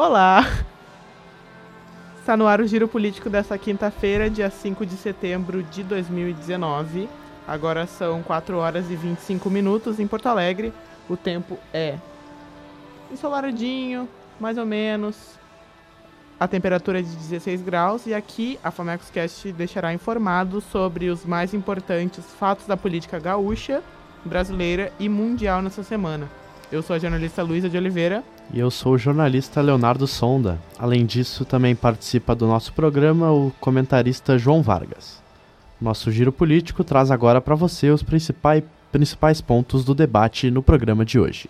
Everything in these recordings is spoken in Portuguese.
Olá! Está no ar o Giro Político dessa quinta-feira, dia 5 de setembro de 2019. Agora são 4 horas e 25 minutos em Porto Alegre. O tempo é ensolaradinho, mais ou menos. A temperatura é de 16 graus e aqui a Famecos Cast deixará informado sobre os mais importantes fatos da política gaúcha, brasileira e mundial nessa semana. Eu sou a jornalista Luísa de Oliveira. E eu sou o jornalista Leonardo Sonda. Além disso, também participa do nosso programa o comentarista João Vargas. Nosso giro político traz agora para você os principais, principais pontos do debate no programa de hoje.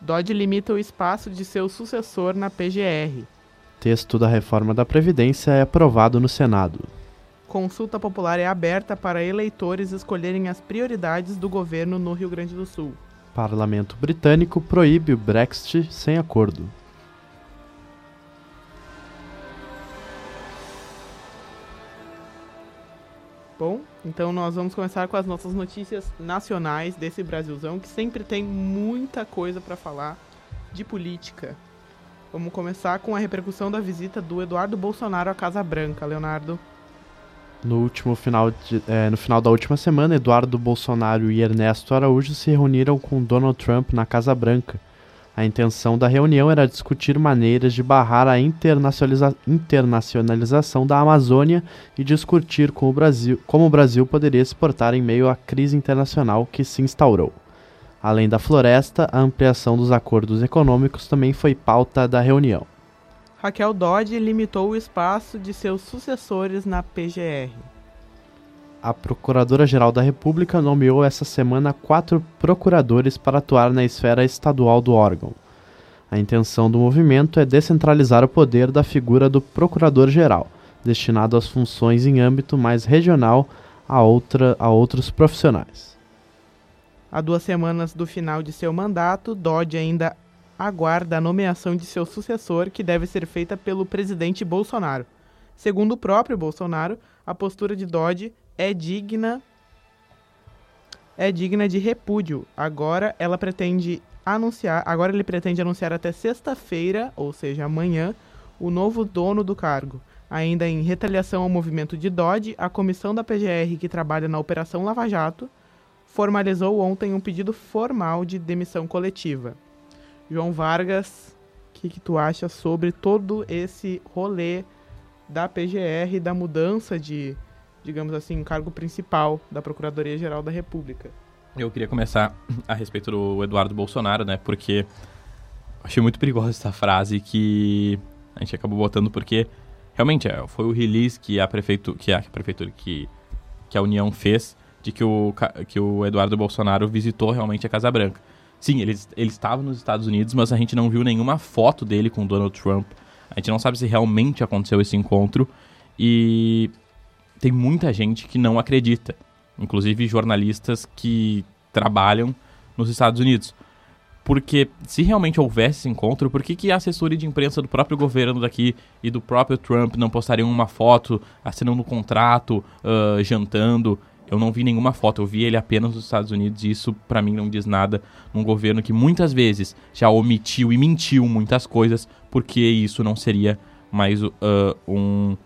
Dodge limita o espaço de seu sucessor na PGR. Texto da reforma da Previdência é aprovado no Senado. Consulta popular é aberta para eleitores escolherem as prioridades do governo no Rio Grande do Sul. Parlamento britânico proíbe o Brexit sem acordo. Bom, então nós vamos começar com as nossas notícias nacionais desse Brasilzão, que sempre tem muita coisa para falar de política. Vamos começar com a repercussão da visita do Eduardo Bolsonaro à Casa Branca, Leonardo. No último final, de, é, no final da última semana, Eduardo Bolsonaro e Ernesto Araújo se reuniram com Donald Trump na Casa Branca a intenção da reunião era discutir maneiras de barrar a internacionaliza internacionalização da Amazônia e discutir com o Brasil, como o Brasil poderia se portar em meio à crise internacional que se instaurou. Além da floresta, a ampliação dos acordos econômicos também foi pauta da reunião. Raquel Dodge limitou o espaço de seus sucessores na PGR. A Procuradora-Geral da República nomeou essa semana quatro procuradores para atuar na esfera estadual do órgão. A intenção do movimento é descentralizar o poder da figura do Procurador-Geral, destinado às funções em âmbito mais regional a, outra, a outros profissionais. Há duas semanas do final de seu mandato, Dodge ainda aguarda a nomeação de seu sucessor, que deve ser feita pelo presidente Bolsonaro. Segundo o próprio Bolsonaro, a postura de Dodge é digna é digna de repúdio. Agora ela pretende anunciar, agora ele pretende anunciar até sexta-feira, ou seja, amanhã, o novo dono do cargo. Ainda em retaliação ao movimento de Dodge, a comissão da PGR que trabalha na Operação Lava Jato formalizou ontem um pedido formal de demissão coletiva. João Vargas, o que, que tu acha sobre todo esse rolê da PGR, da mudança de digamos assim, cargo principal da Procuradoria-Geral da República. Eu queria começar a respeito do Eduardo Bolsonaro, né? Porque achei muito perigosa essa frase que a gente acabou botando porque realmente é, foi o release que a prefeitura, que a prefeitura que, que a União fez de que o, que o Eduardo Bolsonaro visitou realmente a Casa Branca. Sim, ele, ele estava nos Estados Unidos, mas a gente não viu nenhuma foto dele com Donald Trump. A gente não sabe se realmente aconteceu esse encontro. E tem muita gente que não acredita, inclusive jornalistas que trabalham nos Estados Unidos. Porque se realmente houvesse esse encontro, por que, que a assessoria de imprensa do próprio governo daqui e do próprio Trump não postariam uma foto assinando um contrato, uh, jantando? Eu não vi nenhuma foto, eu vi ele apenas nos Estados Unidos e isso para mim não diz nada num governo que muitas vezes já omitiu e mentiu muitas coisas, porque isso não seria mais uh, um,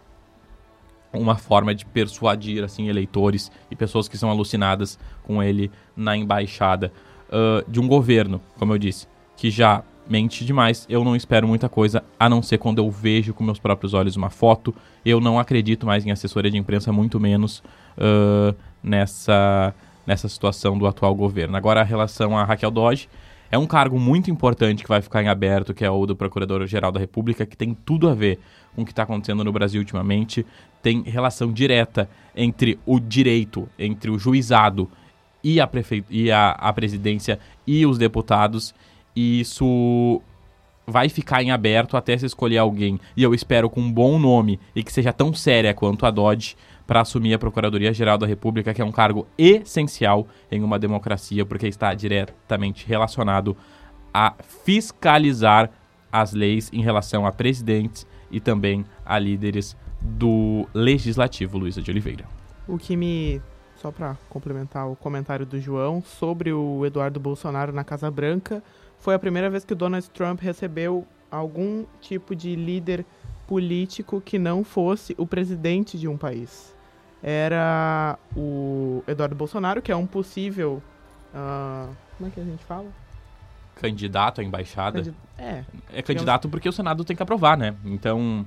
uma forma de persuadir assim eleitores e pessoas que são alucinadas com ele na embaixada uh, de um governo, como eu disse, que já mente demais. Eu não espero muita coisa, a não ser quando eu vejo com meus próprios olhos uma foto. Eu não acredito mais em assessoria de imprensa, muito menos uh, nessa, nessa situação do atual governo. Agora, a relação a Raquel Dodge. É um cargo muito importante que vai ficar em aberto, que é o do Procurador-Geral da República, que tem tudo a ver com o que está acontecendo no Brasil ultimamente tem relação direta entre o direito, entre o juizado e a, prefe... e a, a presidência e os deputados. E isso vai ficar em aberto até se escolher alguém. E eu espero com um bom nome e que seja tão séria quanto a Dodge para assumir a Procuradoria-Geral da República, que é um cargo essencial em uma democracia, porque está diretamente relacionado a fiscalizar as leis em relação a presidentes e também a líderes do Legislativo, Luísa de Oliveira. O que me só para complementar o comentário do João, sobre o Eduardo Bolsonaro na Casa Branca, foi a primeira vez que o Donald Trump recebeu algum tipo de líder político que não fosse o presidente de um país. Era o Eduardo Bolsonaro, que é um possível. Uh, como é que a gente fala? Candidato à embaixada. Candid é. É candidato porque o Senado tem que aprovar, né? Então.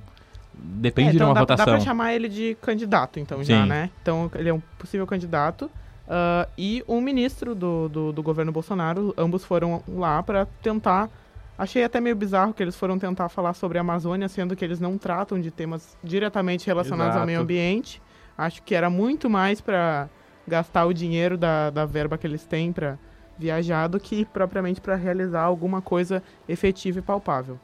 Depende é, então de uma dá, votação. Dá pra chamar ele de candidato, então, Sim. já, né? Então, ele é um possível candidato. Uh, e um ministro do, do, do, governo Bolsonaro, ambos foram lá para tentar. Achei até meio bizarro que eles foram tentar falar sobre a Amazônia, sendo que eles não tratam de temas diretamente relacionados Exato. ao meio ambiente. Acho que era muito mais para gastar o dinheiro da, da verba que eles têm para viajar do que propriamente para realizar alguma coisa efetiva e palpável.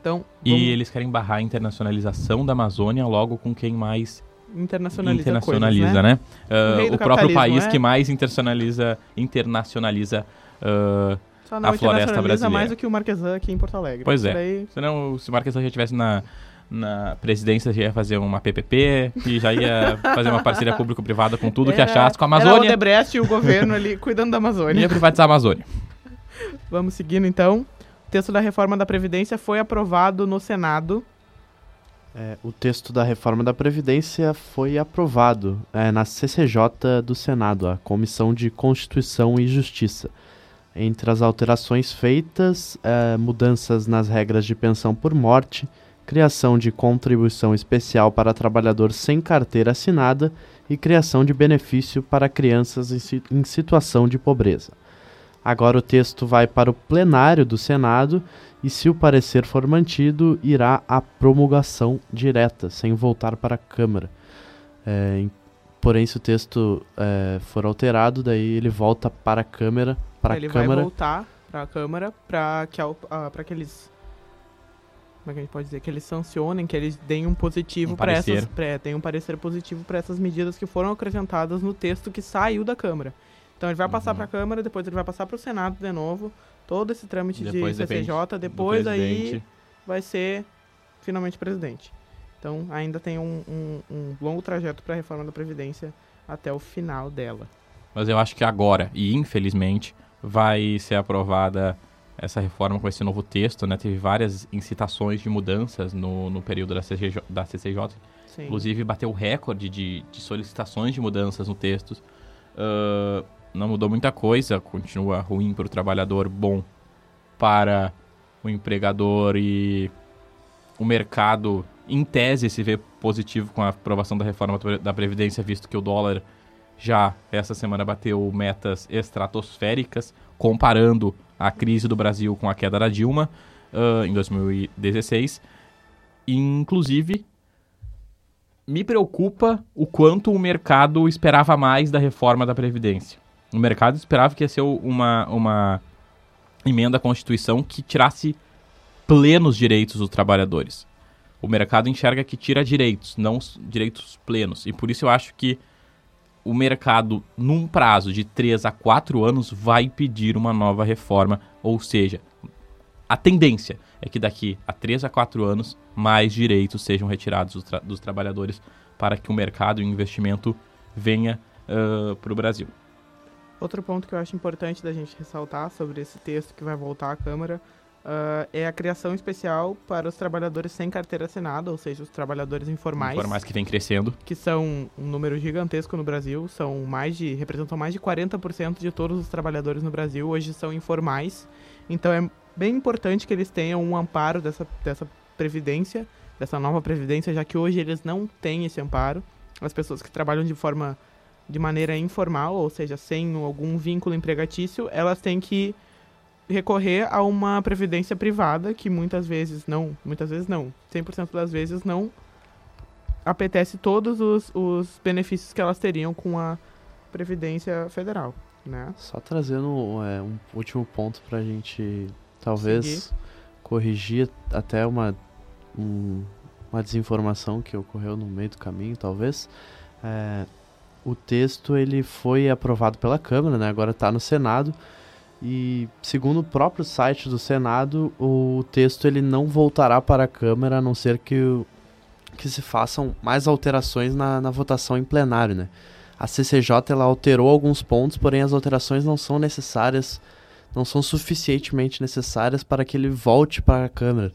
Então, E vamos- eles querem barrar a internacionalização da Amazônia logo com quem mais internacionaliza, internacionaliza, coisas, né? né? Ah, O do o próprio país é? que mais internacionaliza, internacionaliza. ah, Só não a floresta internacionaliza brasileira. mais do que o Marquesan aqui em Porto Alegre. Pois é. daí- senão, se o Marquesão já estivesse na, na presidência, já ia fazer uma PPP e já ia fazer uma parceria público-privada com tudo que Era- achasse com a Era o Amazônia. Odebrecht e o governo ali cuidando da Amazônia. Ia privatizar a Amazônia. Vamos seguindo então. O texto da reforma da Previdência foi aprovado no Senado. É, o texto da reforma da Previdência foi aprovado é, na CCJ do Senado, a Comissão de Constituição e Justiça. Entre as alterações feitas, é, mudanças nas regras de pensão por morte, criação de contribuição especial para trabalhador sem carteira assinada e criação de benefício para crianças em, si- em situação de pobreza. Agora o texto vai para o plenário do Senado e, se o parecer for mantido, irá à promulgação direta, sem voltar para a Câmara. É, porém, se o texto é, for alterado, daí ele volta para a Câmara, para ele a Câmara vai voltar para a Câmara para que, a- que eles. Como é que a gente pode dizer? Que eles sancionem, que eles deem um positivo Um para essas. Pra, deem um parecer positivo para essas medidas que foram acrescentadas no texto que saiu da Câmara. Então ele vai passar Uhum. para a Câmara, depois ele vai passar para o Senado de novo. Todo esse trâmite Depois de CCJ, depois aí vai ser finalmente presidente. Então ainda tem um, um- um longo trajeto para a reforma da Previdência até o final dela. Mas eu acho que agora, e infelizmente, vai ser aprovada essa reforma com esse novo texto, né? Teve várias incitações de mudanças no, no período da CCJ, da CCJ. Sim. Inclusive, bateu o recorde de, de solicitações de mudanças no texto. Ah, não mudou muita coisa, continua ruim para o trabalhador, bom para o empregador e o mercado, em tese, se vê positivo com a aprovação da reforma da Previdência, visto que o dólar já essa semana bateu metas estratosféricas, comparando a crise do Brasil com a queda da Dilma ah, em 2016. E, inclusive, me preocupa o quanto o mercado esperava mais da reforma da Previdência. O mercado esperava que ia ser uma, uma emenda à Constituição que tirasse plenos direitos dos trabalhadores. O mercado enxerga que tira direitos, não direitos plenos. E por isso eu acho que o mercado, num prazo de 3 a 4 anos, vai pedir uma nova reforma. Ou seja, a tendência é que daqui a 3 a 4 anos, mais direitos sejam retirados dos, tra- dos trabalhadores para que o mercado e o investimento venha para o Brasil. Outro ponto que eu acho importante da gente ressaltar sobre esse texto que vai voltar à Câmara ah, é a criação especial para os trabalhadores sem carteira assinada, ou seja, os trabalhadores informais, Informais que vem crescendo. que são um número gigantesco no Brasil, são mais de representam mais de 40% de todos os trabalhadores no Brasil hoje são informais. Então é bem importante que eles tenham um amparo dessa, dessa previdência, dessa nova previdência, já que hoje eles não têm esse amparo. As pessoas que trabalham de forma de maneira informal, ou seja, sem algum vínculo empregatício, elas têm que recorrer a uma previdência privada que muitas vezes não, muitas vezes não, 100% das vezes não apetece todos os, os benefícios que elas teriam com a previdência federal, né? Só trazendo é, um último ponto pra gente talvez corrigir até uma, um- uma desinformação que ocorreu no meio do caminho, talvez. É, o texto ele foi aprovado pela Câmara, né? agora está no Senado. E segundo o próprio site do Senado, o texto ele não voltará para a Câmara a não ser que, que se façam mais alterações na, na votação em plenário, né? a CCJ ela alterou alguns pontos, porém as alterações não são necessárias, não são suficientemente necessárias para que ele volte para a Câmara.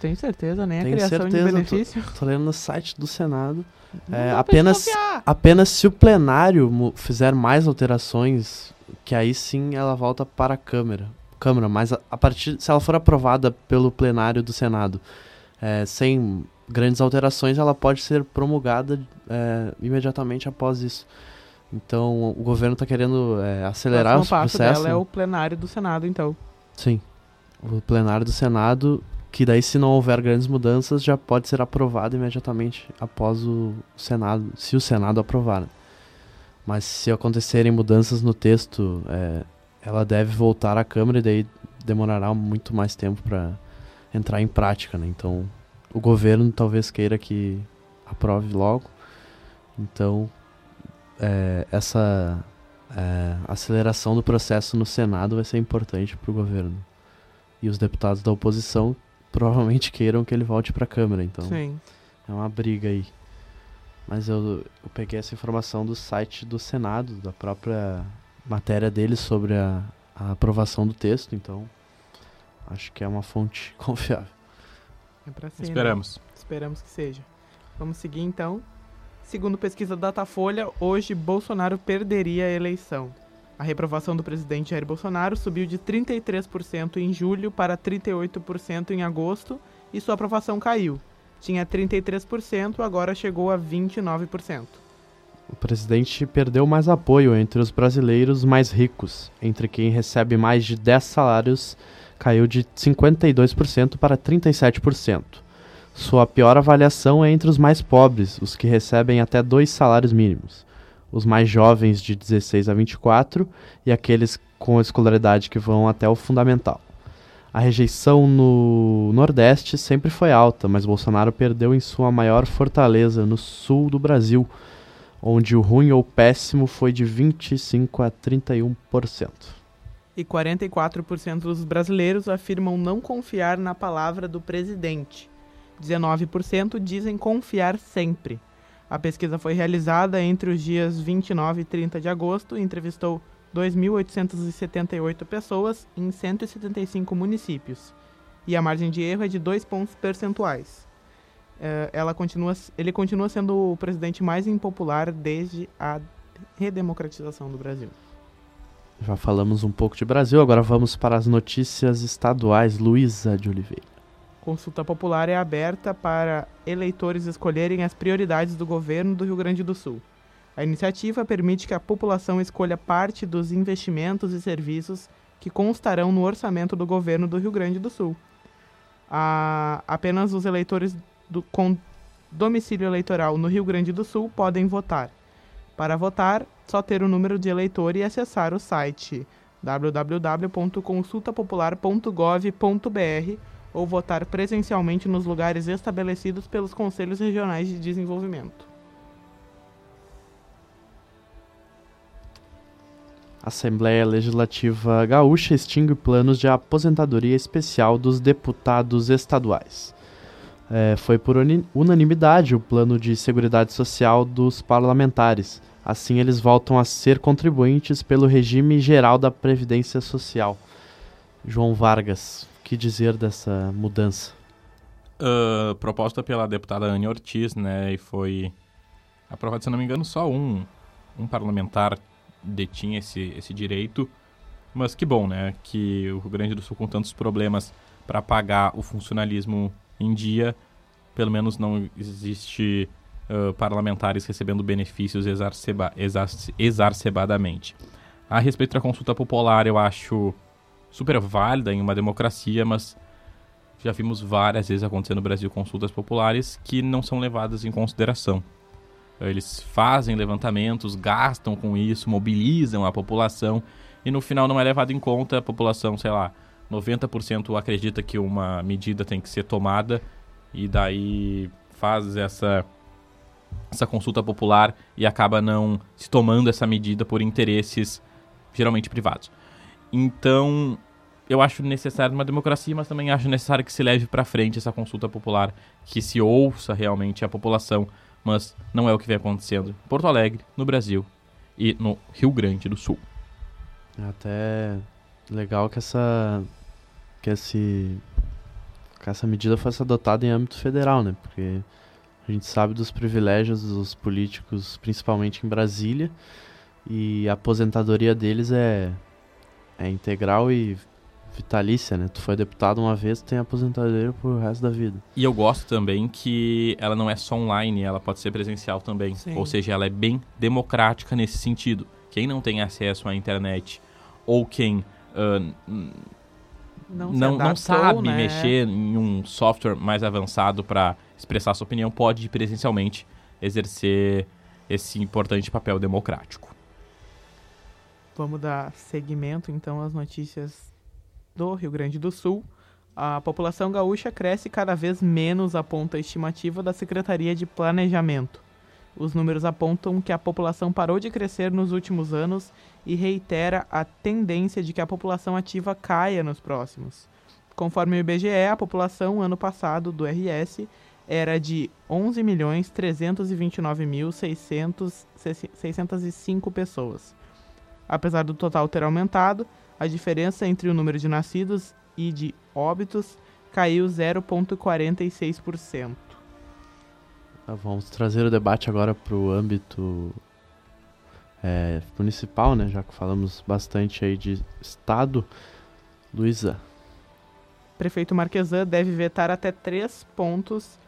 Tem certeza, nem Tenho a criação certeza, de benefício. Tô lendo no site do Senado. É, apenas, apenas se o plenário fizer mais alterações, que aí sim ela volta para a Câmara. Câmara, mas a, a partir se ela for aprovada pelo plenário do Senado, é, sem grandes alterações, ela pode ser promulgada é, imediatamente após isso. Então o governo está querendo é, acelerar o passo processo. dela é o plenário do Senado, então. Sim. O plenário do Senado, que daí se não houver grandes mudanças, já pode ser aprovado imediatamente após o Senado, se o Senado aprovar. Mas se acontecerem mudanças no texto, é, ela deve voltar à Câmara e daí demorará muito mais tempo para entrar em prática, né? Então, o governo talvez queira que aprove logo. Então, é, essa é, aceleração do processo no Senado vai ser importante para o governo. E os deputados da oposição provavelmente queiram que ele volte para a Câmara, então Sim. é uma briga aí. Mas eu, eu peguei essa informação do site do Senado, da própria matéria deles sobre a, a aprovação do texto, então acho que é uma fonte confiável. É pra ser, né? Esperamos. Esperamos que seja. Vamos seguir então. Segundo pesquisa Datafolha, hoje Bolsonaro perderia a eleição. A reprovação do presidente Jair Bolsonaro subiu de 33% em julho para 38% em agosto e sua aprovação caiu. Tinha 33%, agora chegou a 29%. O presidente perdeu mais apoio entre os brasileiros mais ricos. Entre quem recebe mais de 10 salários, caiu de 52% para 37%. Sua pior avaliação é entre os mais pobres, os que recebem até dois salários mínimos. Os mais jovens, de 16 a 24, e aqueles com escolaridade que vão até o fundamental. A rejeição no Nordeste sempre foi alta, mas Bolsonaro perdeu em sua maior fortaleza, no sul do Brasil, onde o ruim ou péssimo foi de 25 a 31%. E 44% dos brasileiros afirmam não confiar na palavra do presidente. 19% dizem confiar sempre. A pesquisa foi realizada entre os dias 29 e 30 de agosto e entrevistou 2.878 pessoas em 175 municípios. E a margem de erro é de 2 pontos percentuais. Eh, ela continua, ele continua sendo o presidente mais impopular desde a redemocratização do Brasil. Já falamos um pouco de Brasil, agora vamos para as notícias estaduais. Luísa de Oliveira. Consulta popular é aberta para eleitores escolherem as prioridades do governo do Rio Grande do Sul. A iniciativa permite que a população escolha parte dos investimentos e serviços que constarão no orçamento do governo do Rio Grande do Sul. Apenas os eleitores do- com domicílio eleitoral no Rio Grande do Sul podem votar. Para votar, só ter o número de eleitor e acessar o site www.consultapopular.gov.br ou votar presencialmente nos lugares estabelecidos pelos Conselhos Regionais de Desenvolvimento. Assembleia Legislativa Gaúcha extingue planos de aposentadoria especial dos deputados estaduais. É, foi por unanimidade o plano de seguridade social dos parlamentares. Assim, eles voltam a ser contribuintes pelo regime geral da Previdência Social. João Vargas, o que dizer dessa mudança? Ah, proposta pela deputada Anne Ortiz, né? E foi aprovado, se não me engano, só um, um parlamentar detinha esse, esse direito. Mas que bom, né? Que o Rio Grande do Sul, com tantos problemas para pagar o funcionalismo em dia, pelo menos não existe ah, parlamentares recebendo benefícios exacerba, exac- exacerbadamente. A respeito da consulta popular, eu acho super válida em uma democracia, mas já vimos várias vezes acontecer no Brasil consultas populares que não são levadas em consideração. Eles fazem levantamentos, gastam com isso, mobilizam a população e no final não é levado em conta. A população, sei lá, 90% acredita que uma medida tem que ser tomada e daí faz essa essa consulta popular e acaba não se tomando essa medida por interesses geralmente privados. Então, eu acho necessário uma democracia, mas também acho necessário que se leve para frente essa consulta popular, que se ouça realmente a população, mas não é o que vem acontecendo em Porto Alegre, no Brasil e no Rio Grande do Sul. É até legal que essa que esse que essa medida fosse adotada em âmbito federal, né? Porque a gente sabe dos privilégios dos políticos, principalmente em Brasília, e a aposentadoria deles é é integral e vitalícia, né? Tu foi deputado uma vez, tu tem aposentadoria pro resto da vida. E eu gosto também que ela não é só online, ela pode ser presencial também. Sim. Ou seja, ela é bem democrática nesse sentido. Quem não tem acesso à internet ou quem n- Não, não, não adaptou, sabe né? mexer em um software mais avançado para expressar sua opinião, pode presencialmente exercer esse importante papel democrático. Vamos dar seguimento então às notícias do Rio Grande do Sul. A população gaúcha cresce cada vez menos, aponta a estimativa da Secretaria de Planejamento. Os números apontam que a população parou de crescer nos últimos anos e reitera a tendência de que a população ativa caia nos próximos. Conforme o IBGE, a população ano passado do RS era de 11.329.605 pessoas. Apesar do total ter aumentado, a diferença entre o número de nascidos e de óbitos caiu 0,46%. Tá, vamos trazer o debate agora para o âmbito é, municipal, né? Já que falamos bastante aí de estado. Luísa, Prefeito Marquesan deve vetar até três pontos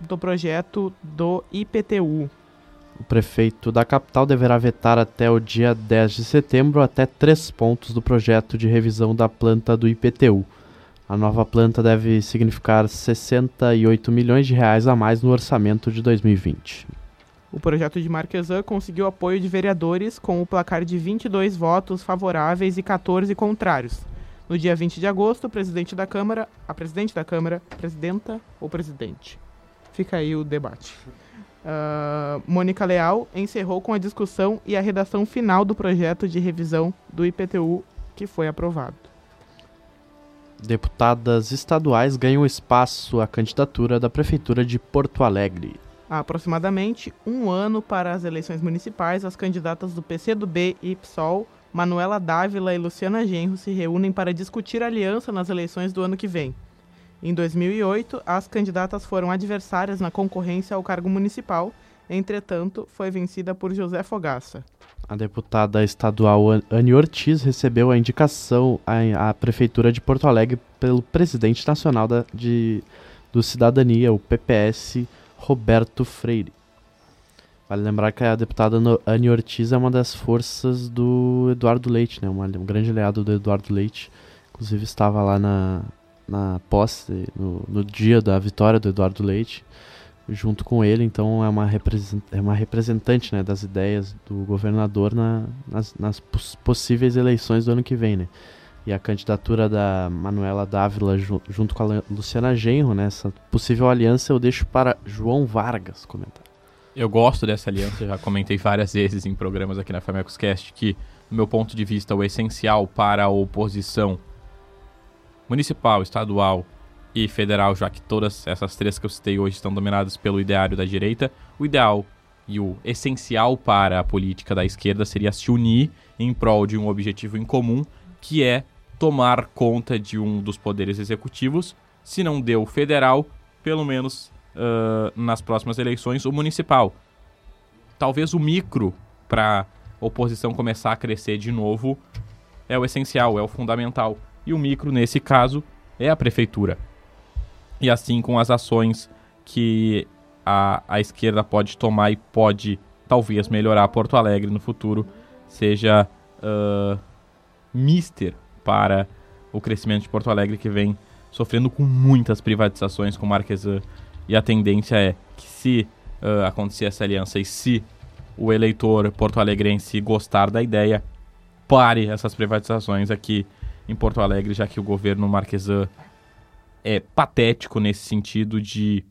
do projeto do IPTU. O prefeito da capital deverá vetar até o dia 10 de setembro até três pontos do projeto de revisão da planta do IPTU. A nova planta deve significar 68 milhões de reais a mais no orçamento de 2020. O projeto de Marquesan conseguiu apoio de vereadores com o placar de 22 votos favoráveis e 14 contrários. No dia 20 de agosto, o presidente da Câmara, a presidente da Câmara, presidenta ou presidente? Fica aí o debate. Ah, Mônica Leal encerrou com a discussão e a redação final do projeto de revisão do IPTU que foi aprovado. Deputadas estaduais ganham espaço à candidatura da Prefeitura de Porto Alegre. Há aproximadamente um ano para as eleições municipais, as candidatas do PCdoB e PSOL, Manuela Dávila e Luciana Genro, se reúnem para discutir aliança nas eleições do ano que vem. Em 2008, as candidatas foram adversárias na concorrência ao cargo municipal, entretanto, foi vencida por José Fogaça. A deputada estadual An- Anne Ortiz recebeu a indicação à, Prefeitura de Porto Alegre pelo presidente nacional da, de, do Cidadania, o PPS, Roberto Freire. Vale lembrar que a deputada Anne Ortiz é uma das forças do Eduardo Leite, né? Um grande aliado do Eduardo Leite. Inclusive estava lá na, na posse, no, no dia da vitória do Eduardo Leite, junto com ele. Então é uma, represen- é uma representante né, das ideias do governador na- nas, nas poss- possíveis eleições do ano que vem. Né? E a candidatura da Manuela Dávila ju- junto com a Lu- Luciana Genro, né, essa possível aliança, eu deixo para João Vargas comentar. Eu gosto dessa aliança, já comentei várias vezes em programas aqui na Famecos Cast que, no meu ponto de vista, o essencial para a oposição municipal, estadual e federal, já que todas essas três que eu citei hoje estão dominadas pelo ideário da direita, o ideal e o essencial para a política da esquerda seria se unir em prol de um objetivo em comum, que é tomar conta de um dos poderes executivos, se não deu federal, pelo menos ah, nas próximas eleições, o municipal. Talvez o micro, para oposição começar a crescer de novo, é o essencial, é o fundamental. E o micro, nesse caso, é a prefeitura. E assim com as ações que a, a esquerda pode tomar e pode, talvez, melhorar Porto Alegre no futuro, seja ah, mister para o crescimento de Porto Alegre que vem sofrendo com muitas privatizações com Marquesan. E a tendência é que se ah, acontecer essa aliança e se o eleitor porto-alegrense gostar da ideia, pare essas privatizações aqui em Porto Alegre, já que o governo Marquesan é patético nesse sentido de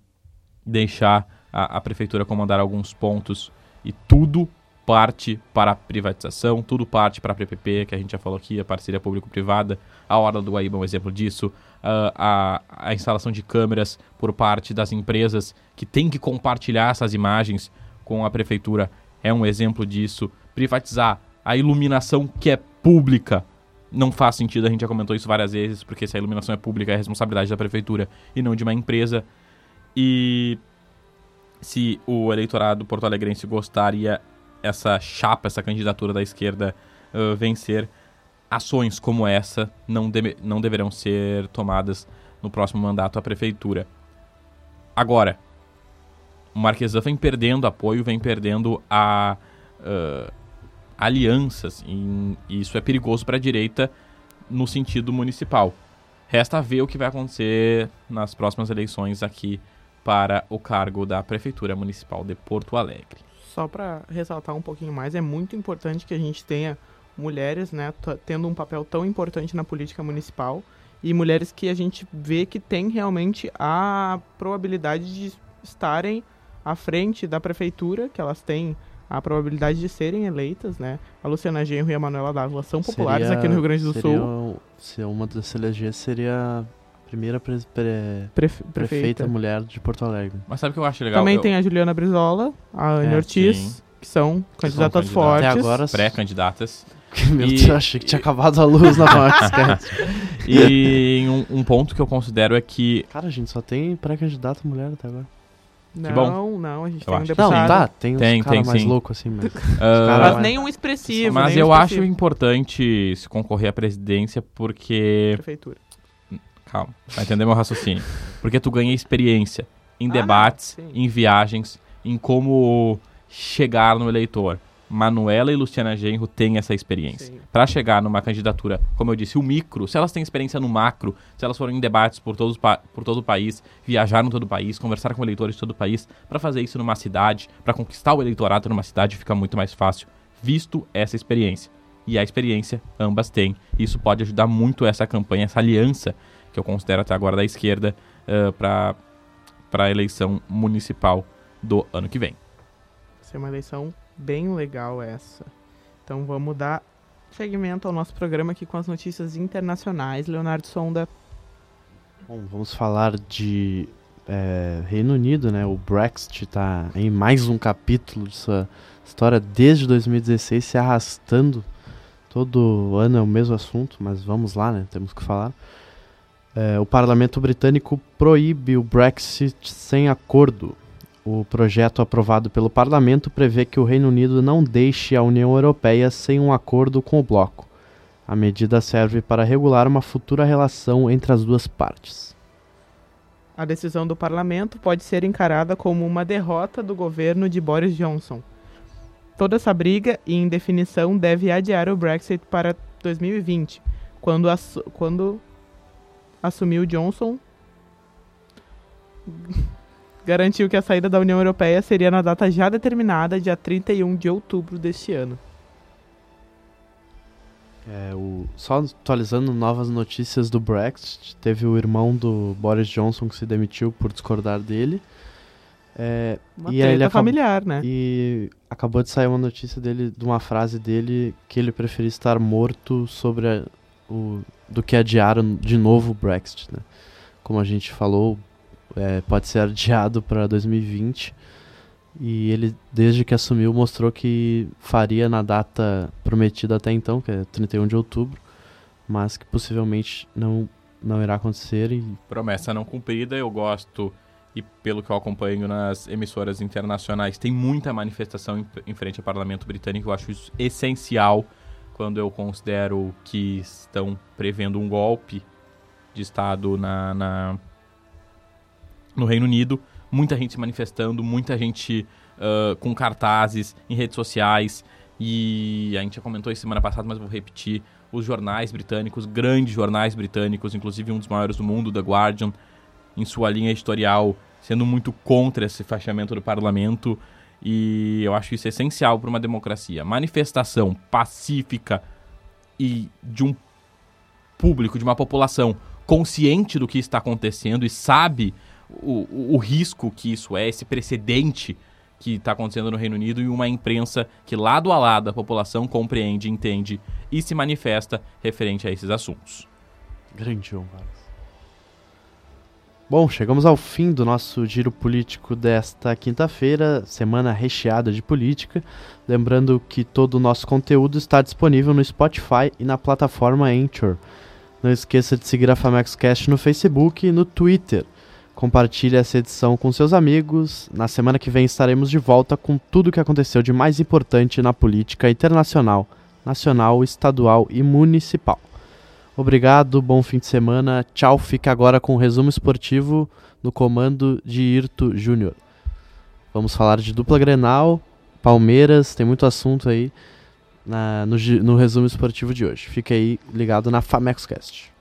deixar a, a prefeitura comandar alguns pontos e tudo parte para a privatização, tudo parte para a PPP, que a gente já falou aqui, a parceria público-privada, a Orla do Guaíba é um exemplo disso, ah, a, a instalação de câmeras por parte das empresas que têm que compartilhar essas imagens com a prefeitura é um exemplo disso, privatizar a iluminação que é pública. Não faz sentido, a gente já comentou isso várias vezes, porque se a iluminação é pública é responsabilidade da prefeitura e não de uma empresa. E se o eleitorado porto-alegrense gostaria essa chapa, essa candidatura da esquerda uh, vencer, ações como essa não, deve, não deverão ser tomadas no próximo mandato à prefeitura. Agora, o Marquesan vem perdendo apoio, vem perdendo a, uh, alianças, e, isso é perigoso para a direita no sentido municipal. Resta ver o que vai acontecer nas próximas eleições aqui para o cargo da Prefeitura Municipal de Porto Alegre. Só para ressaltar um pouquinho mais, é muito importante que a gente tenha mulheres, né, tendo um papel tão importante na política municipal e mulheres que a gente vê que tem realmente a probabilidade de estarem à frente da prefeitura, que elas têm a probabilidade de serem eleitas, né? A Luciana Genro e a Manuela Dávila são populares seria, aqui no Rio Grande do seria, Sul. Se uma das eleger seria a primeira pre, pre, Prefe, prefeita. prefeita. mulher de Porto Alegre. Mas sabe o que eu acho legal? Também eu... tem a Juliana Brizola, a Anne é, Ortiz, sim. que são que candidatas são fortes. Até agora, pré-candidatas. Meu Deus, achei que tinha acabado a luz na Max, E um, um ponto que eu considero é que... Cara, a gente só tem pré-candidata mulher até agora. Não, bom. não, a gente eu tem acho. um deputado. Não, tá, tem uns tem, cara tem, mais sim. louco assim, mas... Uh, mas mais... nenhum expressivo. Mas nenhum eu expressivo. acho importante se concorrer à presidência porque... Prefeitura. Calma, vai entender meu raciocínio. Porque tu ganha experiência em Ah, debates, sim. em viagens, em como chegar no eleitor. Manuela e Luciana Genro têm essa experiência. Para chegar numa candidatura, como eu disse, o micro, se elas têm experiência no macro, se elas foram em debates por, todos, por todo o país, viajaram todo o país, conversar com eleitores de todo o país, para fazer isso numa cidade, para conquistar o eleitorado numa cidade fica muito mais fácil, visto essa experiência. E a experiência ambas têm. Isso pode ajudar muito essa campanha, essa aliança que eu considero até agora da esquerda para a eleição municipal do ano que vem. Vai ser uma eleição bem legal essa. Então vamos dar segmento ao nosso programa aqui com as notícias internacionais. Leonardo Sonda. Bom, vamos falar de é, Reino Unido, né? O Brexit está em mais um capítulo de sua história desde 2016 se arrastando. Todo ano é o mesmo assunto, mas vamos lá, né? Temos que falar. É, o parlamento britânico proíbe o Brexit sem acordo. O projeto aprovado pelo parlamento prevê que o Reino Unido não deixe a União Europeia sem um acordo com o bloco. A medida serve para regular uma futura relação entre as duas partes. A decisão do parlamento pode ser encarada como uma derrota do governo de Boris Johnson. Toda essa briga e indefinição deve adiar o Brexit para 2020, quando, assu quando assumiu Johnson. Garantiu que a saída da União Europeia seria na data já determinada, dia 31 de outubro deste ano. É, o, só atualizando novas notícias do Brexit, teve o irmão do Boris Johnson que se demitiu por discordar dele. É, Uma E ele familiar, né? E acabou de sair uma notícia dele, de uma frase dele, que ele preferia estar morto sobre a- o, do que adiar de novo o Brexit, né? Como a gente falou, é, pode ser adiado para 2020. E ele, desde que assumiu, mostrou que faria na data prometida até então, que é 31 de outubro, mas que possivelmente não, não irá acontecer. E Promessa não cumprida, eu gosto, e pelo que eu acompanho nas emissoras internacionais, tem muita manifestação em, em frente ao parlamento britânico. Eu acho isso essencial quando eu considero que estão prevendo um golpe de Estado na, na- no Reino Unido. Muita gente se manifestando, muita gente ah, com cartazes em redes sociais. E a gente já comentou isso semana passada, mas vou repetir. Os jornais britânicos, grandes jornais britânicos, inclusive um dos maiores do mundo, The Guardian, em sua linha editorial, sendo muito contra esse fechamento do parlamento. E eu acho isso essencial para uma democracia. Manifestação pacífica e de um público, de uma população consciente do que está acontecendo e sabe o, o, risco que isso é, esse precedente que está acontecendo no Reino Unido e uma imprensa que lado a lado a população compreende, entende e se manifesta referente a esses assuntos. grande João Vargas. Bom, chegamos ao fim do nosso giro político desta quinta-feira, semana recheada de política. Lembrando que todo o nosso conteúdo está disponível no Spotify e na plataforma Anchor. Não esqueça de seguir a FamexCast no Facebook e no Twitter. Compartilhe essa edição com seus amigos. Na semana que vem estaremos de volta com tudo o que aconteceu de mais importante na política internacional, nacional, estadual e municipal. Obrigado, bom fim de semana. Tchau, fica agora com o resumo esportivo no comando de Irto Júnior. Vamos falar de dupla Grenal, Palmeiras, tem muito assunto aí na, no, no resumo esportivo de hoje. Fica aí ligado na FamexCast.